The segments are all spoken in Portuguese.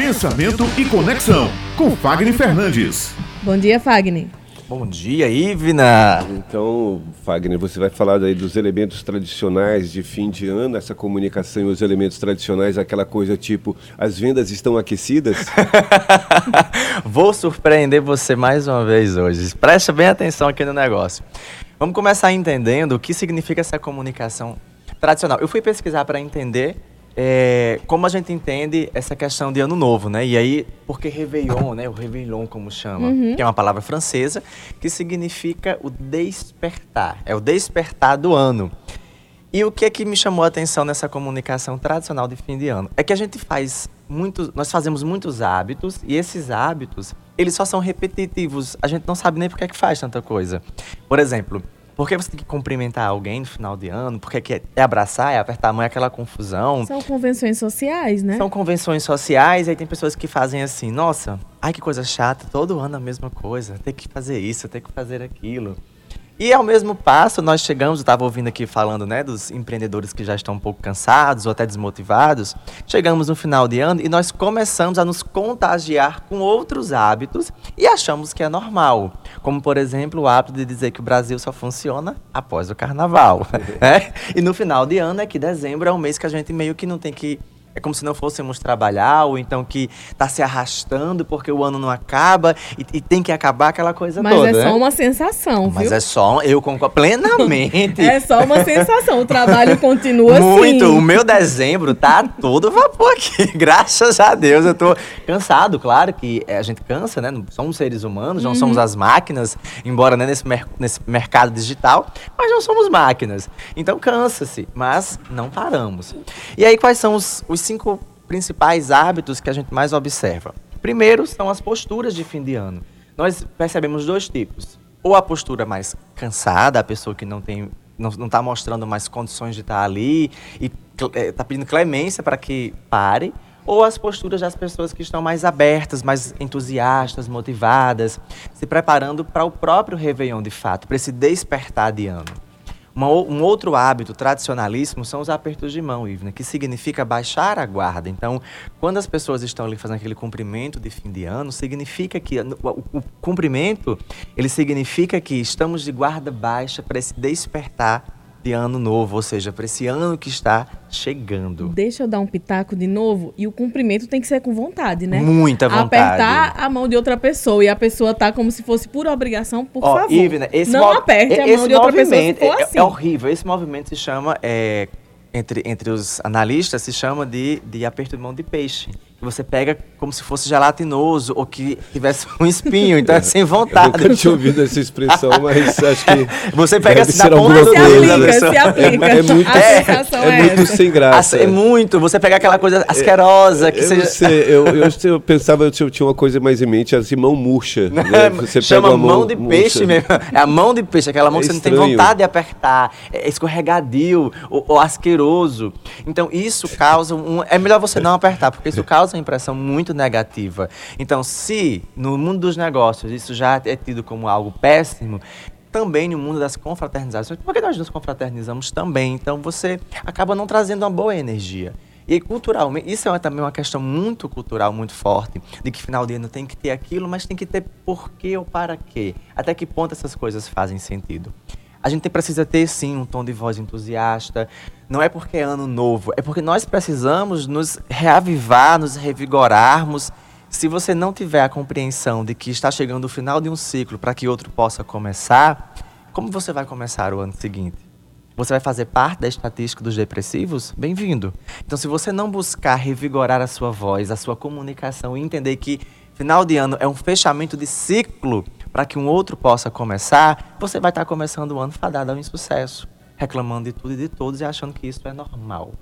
Pensamento e Conexão, com Fagner Fernandes. Bom dia, Fagner. Bom dia, Ivna! Então, Fagner, você vai falar aí dos elementos tradicionais de fim de ano, essa comunicação e os elementos tradicionais, aquela coisa tipo, as vendas estão aquecidas? Vou surpreender você mais uma vez hoje. Preste bem atenção aqui no negócio. Vamos começar entendendo o que significa essa comunicação tradicional. Eu fui pesquisar para entender é, como a gente entende essa questão de ano novo, né? E aí, porque Réveillon, né? O Réveillon, como chama, uhum. que é uma palavra francesa, que significa o despertar. É o despertar do ano. E o que é que me chamou a atenção nessa comunicação tradicional de fim de ano? É que a gente faz muitos, nós fazemos muitos hábitos e esses hábitos, eles só são repetitivos. A gente não sabe nem por que é que faz tanta coisa. Por exemplo, por que você tem que cumprimentar alguém no final de ano? Porque é abraçar, é apertar a mão, é aquela confusão. São convenções sociais, né? São convenções sociais, aí tem pessoas que fazem assim, nossa, ai que coisa chata, todo ano a mesma coisa, tem que fazer isso, tem que fazer aquilo. E ao mesmo passo, nós chegamos, eu estava ouvindo aqui falando né, dos empreendedores que já estão um pouco cansados ou até desmotivados. Chegamos no final de ano e nós começamos a nos contagiar com outros hábitos e achamos que é normal. Como, por exemplo, o hábito de dizer que o Brasil só funciona após o carnaval. Né? E no final de ano é que dezembro é um mês que a gente meio que não tem que é como se não fôssemos trabalhar, ou então que está se arrastando porque o ano não acaba e, e tem que acabar aquela coisa Mas toda. Mas é só né? uma sensação, viu? Mas é só, eu concordo plenamente. é só uma sensação, o trabalho continua Muito, assim. Muito, o meu dezembro tá todo vapor aqui, graças a Deus. Eu tô cansado, claro que a gente cansa, né? Somos seres humanos, não uhum. somos as máquinas, embora né, nesse, mer nesse mercado digital, mas não somos máquinas. Então cansa-se, mas não paramos. E aí, quais são os, os os cinco principais hábitos que a gente mais observa. Primeiro são as posturas de fim de ano. Nós percebemos dois tipos. Ou a postura mais cansada, a pessoa que não tem não está mostrando mais condições de estar tá ali e está pedindo clemência para que pare, ou as posturas das pessoas que estão mais abertas, mais entusiastas, motivadas, se preparando para o próprio Réveillon de fato, para esse despertar de ano. Uma, um outro hábito tradicionalíssimo são os apertos de mão, Ivna, que significa baixar a guarda. Então, quando as pessoas estão ali fazendo aquele cumprimento de fim de ano, significa que o, o cumprimento, ele significa que estamos de guarda baixa para esse despertar de ano novo, ou seja, para esse ano que está chegando. Deixa eu dar um pitaco de novo e o cumprimento tem que ser com vontade, né? Muita vontade. Apertar a mão de outra pessoa e a pessoa tá como se fosse por obrigação, por oh, favor. Ivna, esse não aperte a mão de outra pessoa se for é, assim. É horrível. Esse movimento se chama, é, entre, entre os analistas, se chama de, de aperto de mão de peixe você pega como se fosse gelatinoso ou que tivesse um espinho, então é sem vontade. Eu nunca tinha ouvido essa expressão, mas acho que. Você pega assim na ponta do se aplica, se aplica. É, é muito, é, é, muito sem graça. É muito. Você pega aquela coisa asquerosa que eu seja. Sei, eu, eu, eu, pensava, eu tinha uma coisa mais em mente, assim, mão murcha. Né? Você Chama pega mão, mão de peixe mesmo. É a mão de peixe, aquela mão é que você estranho. não tem vontade de apertar, é escorregadio ou, ou asqueroso. Então isso causa um. É melhor você não apertar, porque isso causa causa uma impressão muito negativa. Então, se no mundo dos negócios isso já é tido como algo péssimo, também no mundo das confraternizações, porque nós nos confraternizamos também, então você acaba não trazendo uma boa energia. E culturalmente, isso é também uma questão muito cultural, muito forte, de que final de ano tem que ter aquilo, mas tem que ter porquê ou para quê. Até que ponto essas coisas fazem sentido. A gente precisa ter, sim, um tom de voz entusiasta. Não é porque é ano novo, é porque nós precisamos nos reavivar, nos revigorarmos. Se você não tiver a compreensão de que está chegando o final de um ciclo para que outro possa começar, como você vai começar o ano seguinte? Você vai fazer parte da estatística dos depressivos? Bem-vindo. Então, se você não buscar revigorar a sua voz, a sua comunicação e entender que final de ano é um fechamento de ciclo, para que um outro possa começar, você vai estar começando o ano fadado ao insucesso, reclamando de tudo e de todos e achando que isso é normal.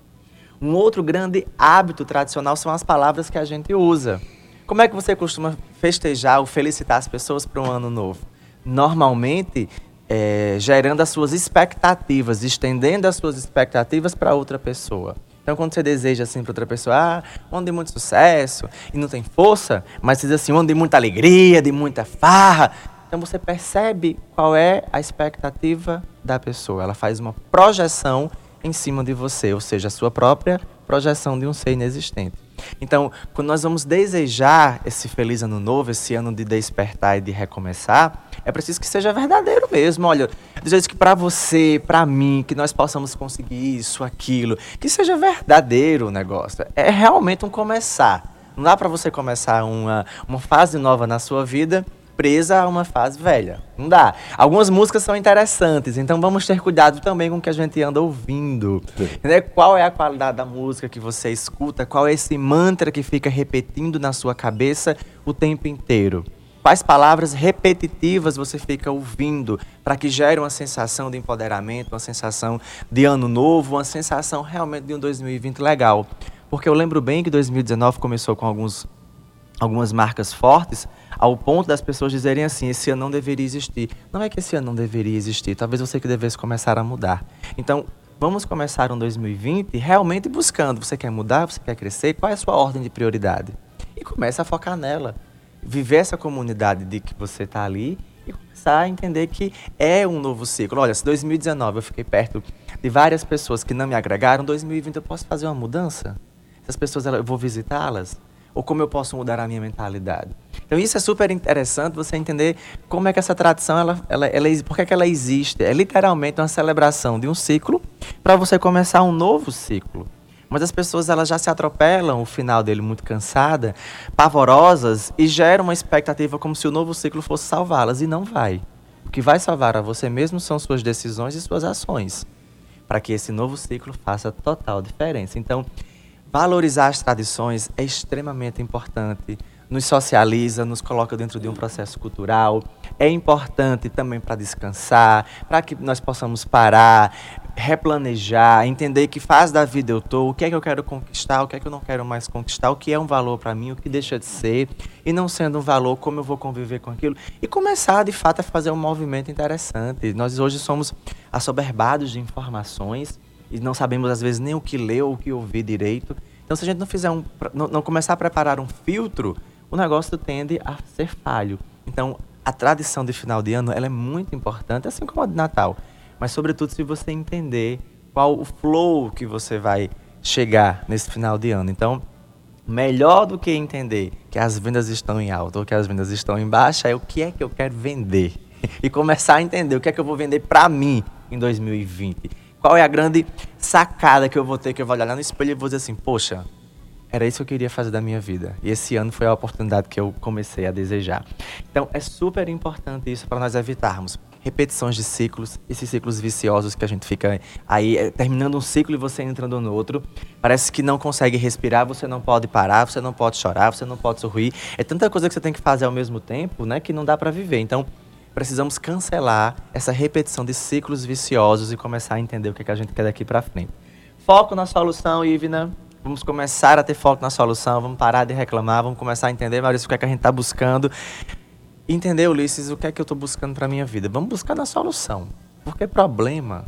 Um outro grande hábito tradicional são as palavras que a gente usa. Como é que você costuma festejar ou felicitar as pessoas para um ano novo? Normalmente, é, gerando as suas expectativas, estendendo as suas expectativas para outra pessoa. Então, quando você deseja assim para outra pessoa, ah, um ano de muito sucesso e não tem força, mas diz assim, um ano de muita alegria, de muita farra. Então, você percebe qual é a expectativa da pessoa. Ela faz uma projeção em cima de você, ou seja, a sua própria projeção de um ser inexistente. Então, quando nós vamos desejar esse feliz ano novo, esse ano de despertar e de recomeçar, é preciso que seja verdadeiro mesmo. Olha, dizer que para você, para mim, que nós possamos conseguir isso, aquilo, que seja verdadeiro o negócio. É realmente um começar. Não dá para você começar uma, uma fase nova na sua vida presa a uma fase velha. Não dá. Algumas músicas são interessantes, então vamos ter cuidado também com o que a gente anda ouvindo. né? Qual é a qualidade da música que você escuta? Qual é esse mantra que fica repetindo na sua cabeça o tempo inteiro? Quais palavras repetitivas você fica ouvindo para que gere uma sensação de empoderamento, uma sensação de ano novo, uma sensação realmente de um 2020 legal? Porque eu lembro bem que 2019 começou com alguns, algumas marcas fortes, ao ponto das pessoas dizerem assim: esse ano não deveria existir. Não é que esse ano não deveria existir, talvez você que devesse começar a mudar. Então, vamos começar um 2020 realmente buscando: você quer mudar, você quer crescer, qual é a sua ordem de prioridade? E comece a focar nela. Viver essa comunidade de que você está ali e começar a entender que é um novo ciclo. Olha, se 2019 eu fiquei perto de várias pessoas que não me agregaram, 2020 eu posso fazer uma mudança? Essas pessoas eu vou visitá-las? ou como eu posso mudar a minha mentalidade. Então isso é super interessante você entender como é que essa tradição ela, ela, ela por que, é que ela existe. É literalmente uma celebração de um ciclo para você começar um novo ciclo. Mas as pessoas elas já se atropelam o final dele muito cansada, pavorosas e geram uma expectativa como se o novo ciclo fosse salvá-las e não vai. O que vai salvar a você mesmo são suas decisões e suas ações, para que esse novo ciclo faça total diferença. Então, Valorizar as tradições é extremamente importante. Nos socializa, nos coloca dentro de um processo cultural. É importante também para descansar, para que nós possamos parar, replanejar, entender que fase da vida eu estou, o que é que eu quero conquistar, o que é que eu não quero mais conquistar, o que é um valor para mim, o que deixa de ser, e não sendo um valor, como eu vou conviver com aquilo. E começar, de fato, a fazer um movimento interessante. Nós hoje somos assoberbados de informações e não sabemos às vezes nem o que ler ou o que ouvir direito. Então, se a gente não fizer um, não, não começar a preparar um filtro, o negócio tende a ser falho. Então, a tradição de final de ano ela é muito importante, assim como a de Natal. Mas, sobretudo, se você entender qual o flow que você vai chegar nesse final de ano. Então, melhor do que entender que as vendas estão em alta ou que as vendas estão em baixa é o que é que eu quero vender. e começar a entender o que é que eu vou vender para mim em 2020 qual é a grande sacada que eu vou ter, que eu vou olhar no espelho e vou dizer assim, poxa, era isso que eu queria fazer da minha vida. E esse ano foi a oportunidade que eu comecei a desejar. Então, é super importante isso para nós evitarmos repetições de ciclos, esses ciclos viciosos que a gente fica aí é, terminando um ciclo e você entrando no outro. Parece que não consegue respirar, você não pode parar, você não pode chorar, você não pode sorrir. É tanta coisa que você tem que fazer ao mesmo tempo, né, que não dá para viver. Então, precisamos cancelar essa repetição de ciclos viciosos e começar a entender o que, é que a gente quer daqui para frente. Foco na solução, Ivna. Vamos começar a ter foco na solução, vamos parar de reclamar, vamos começar a entender, Maurício, o que é que a gente está buscando. Entender, Ulisses, o que é que eu estou buscando para minha vida. Vamos buscar na solução. Porque problema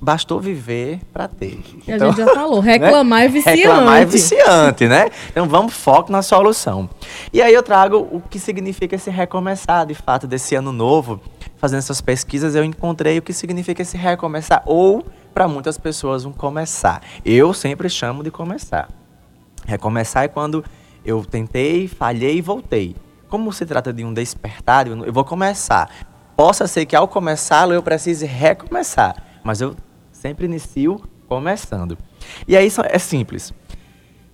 bastou viver para ter. Então, a gente já falou, reclamar né? é viciante. Reclamar é viciante, né? Então vamos foco na solução. E aí eu trago o que significa esse recomeçar, de fato, desse ano novo. Fazendo essas pesquisas, eu encontrei o que significa esse recomeçar, ou, para muitas pessoas, um começar. Eu sempre chamo de começar. Recomeçar é quando eu tentei, falhei e voltei. Como se trata de um despertar, eu vou começar. Possa ser que ao começá-lo eu precise recomeçar, mas eu Sempre inicio começando. E aí é simples.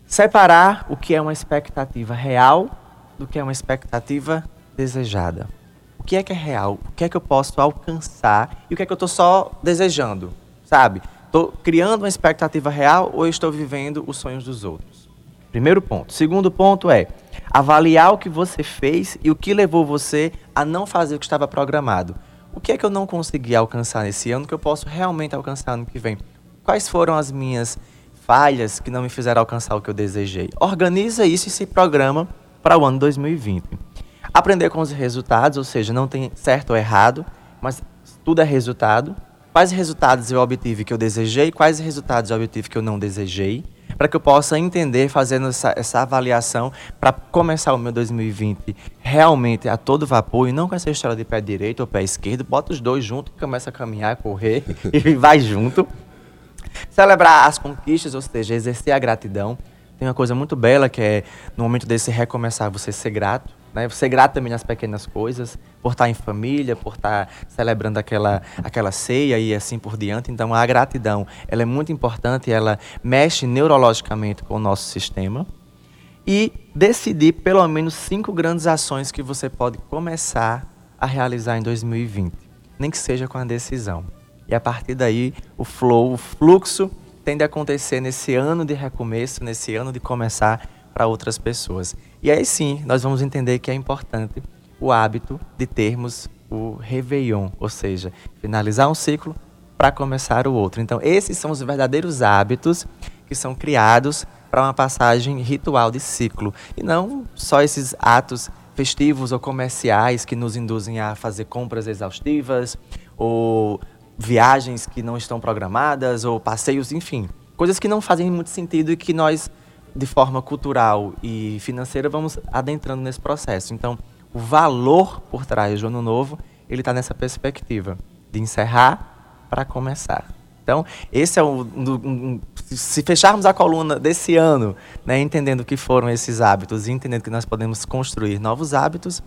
Separar o que é uma expectativa real do que é uma expectativa desejada. O que é que é real? O que é que eu posso alcançar? E o que é que eu estou só desejando? Sabe? Estou criando uma expectativa real ou estou vivendo os sonhos dos outros? Primeiro ponto. Segundo ponto é avaliar o que você fez e o que levou você a não fazer o que estava programado. O que é que eu não consegui alcançar nesse ano que eu posso realmente alcançar ano que vem? Quais foram as minhas falhas que não me fizeram alcançar o que eu desejei? Organiza isso e se programa para o ano 2020. Aprender com os resultados, ou seja, não tem certo ou errado, mas tudo é resultado. Quais resultados eu obtive que eu desejei, quais resultados eu obtive que eu não desejei para que eu possa entender, fazendo essa, essa avaliação, para começar o meu 2020 realmente a todo vapor e não com essa história de pé direito ou pé esquerdo, bota os dois juntos começa a caminhar, correr e vai junto. Celebrar as conquistas, ou seja, exercer a gratidão. tem uma coisa muito bela que é, no momento desse recomeçar, você ser grato. Né? Ser grato também nas pequenas coisas, por estar em família, por estar celebrando aquela, aquela ceia e assim por diante. Então, a gratidão ela é muito importante, ela mexe neurologicamente com o nosso sistema. E decidir pelo menos cinco grandes ações que você pode começar a realizar em 2020. Nem que seja com a decisão. E a partir daí, o flow, o fluxo tende a acontecer nesse ano de recomeço, nesse ano de começar para outras pessoas. E aí sim, nós vamos entender que é importante o hábito de termos o Réveillon, ou seja, finalizar um ciclo para começar o outro. Então, esses são os verdadeiros hábitos que são criados para uma passagem ritual de ciclo. E não só esses atos festivos ou comerciais que nos induzem a fazer compras exaustivas ou viagens que não estão programadas ou passeios, enfim, coisas que não fazem muito sentido e que nós, de forma cultural e financeira, vamos adentrando nesse processo. Então, o valor por trás do ano novo, ele está nessa perspectiva de encerrar para começar. Então, esse é um, um, se fecharmos a coluna desse ano, né, entendendo o que foram esses hábitos e entendendo que nós podemos construir novos hábitos,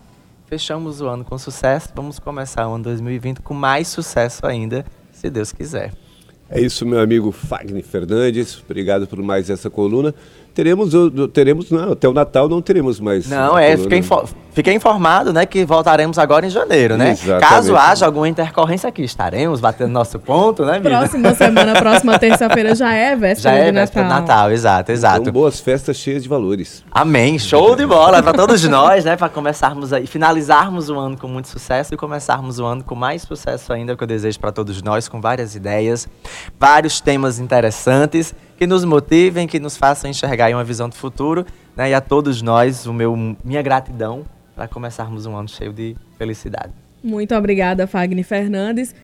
Fechamos o ano com sucesso, vamos começar o ano 2020 com mais sucesso ainda, se Deus quiser. É isso, meu amigo Fagner Fernandes. Obrigado por mais essa coluna. Teremos, teremos não, até o Natal não teremos mais. Não, é, fiquei, info fiquei, informado, né, que voltaremos agora em janeiro, né? Exatamente. Caso haja alguma intercorrência aqui, estaremos batendo nosso ponto, né, Mila? Próxima semana, próxima terça-feira já é véspera já é de véspera Natal. Natal, exato, exato. Então, boas festas cheias de valores. Amém, show de bola para todos nós, né, para começarmos aí, finalizarmos o ano com muito sucesso e começarmos o ano com mais sucesso ainda, que eu desejo para todos nós, com várias ideias, vários temas interessantes que nos motivem, que nos façam enxergar uma visão do futuro. Né? E a todos nós, o meu, minha gratidão para começarmos um ano cheio de felicidade. Muito obrigada, Fagner Fernandes.